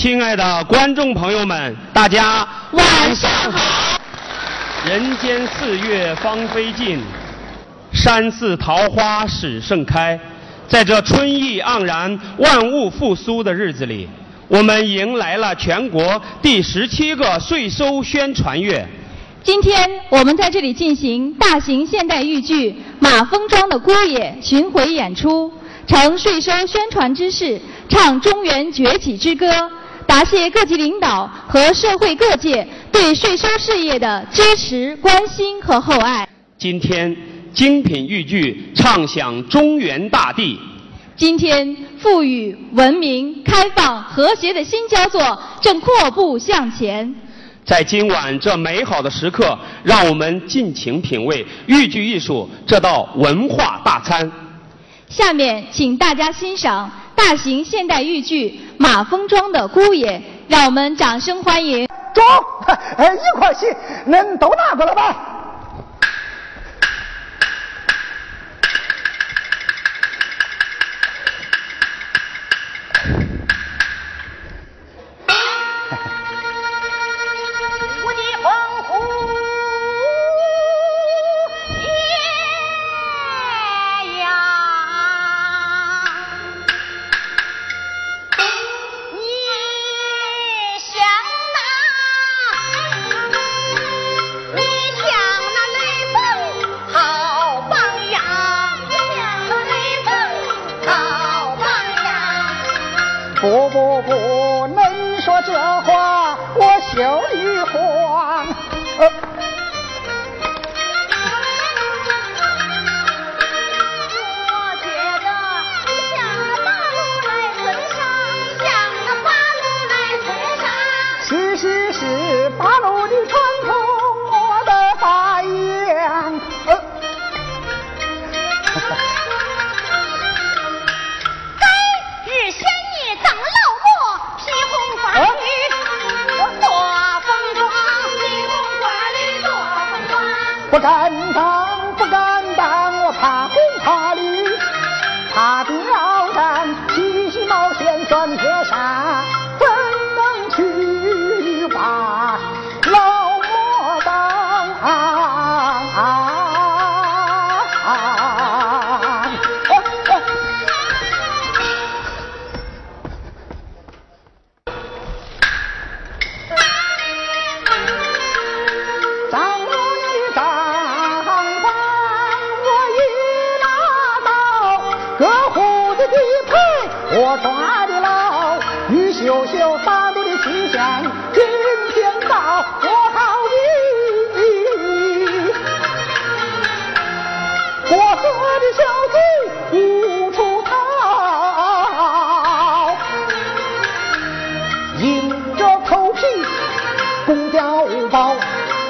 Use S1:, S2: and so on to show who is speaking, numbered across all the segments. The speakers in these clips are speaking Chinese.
S1: 亲爱的观众朋友们，大家晚上好。人间四月芳菲尽，山寺桃花始盛开。在这春意盎然、万物复苏的日子里，我们迎来了全国第十七个税收宣传月。
S2: 今天我们在这里进行大型现代豫剧《马蜂庄的姑爷》巡回演出，呈税收宣传之势，唱中原崛起之歌，答谢各级领导和社会各界对税收事业的支持、关心和厚爱。
S1: 今天，精品豫剧唱响中原大地。
S2: 今天，富裕、文明、开放、和谐的新焦作正阔步向前。
S1: 在今晚这美好的时刻，让我们尽情品味豫剧艺术这道文化大餐。
S2: 下面，请大家欣赏大型现代豫剧《马蜂庄的姑爷》，让我们掌声欢迎。
S3: 中，哎，一块戏，恁都拿过来吧。我不能说这话我心里慌有秀大布的吉祥，今天到我好意。我和的小子无处逃，硬着头皮攻碉堡，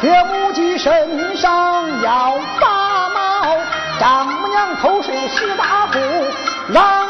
S3: 却不及身上要发毛。丈母娘口水是大苦，狼。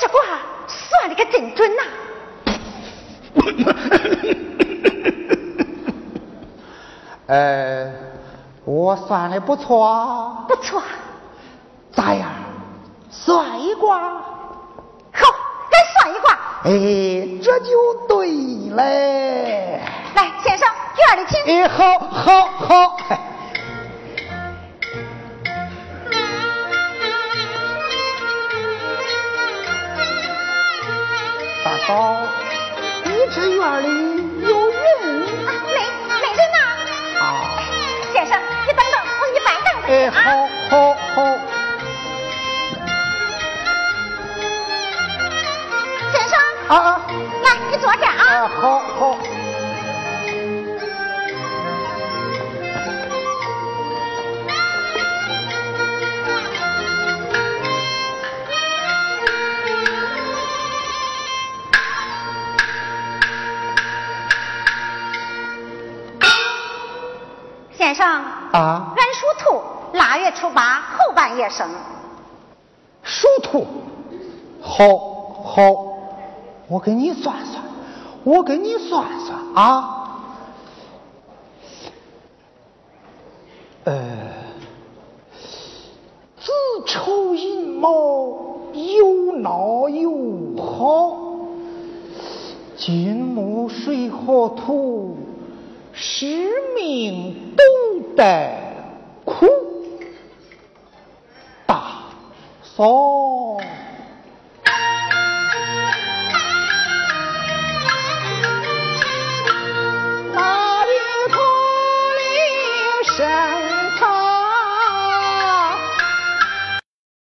S4: 这卦算的的可真准呐！
S3: 呃，我算的不错啊。
S4: 不错。
S3: 咋样？算一卦？哎，这就对嘞。
S4: 来，先生，院里请。哎，
S3: 好，好，好。大嫂，你这院里有人？
S4: 没，没人呐。
S3: 啊。
S4: 先生，你等等，我给你搬凳子。哎，好，
S3: 好，好。
S4: 先生，
S3: 啊，
S4: 俺属兔，腊月初八后半夜生。
S3: 属兔，好，好，我给你算算，我给你算算啊。呃，子丑寅卯，有闹有好，金木水火土。使命都带苦，大嫂，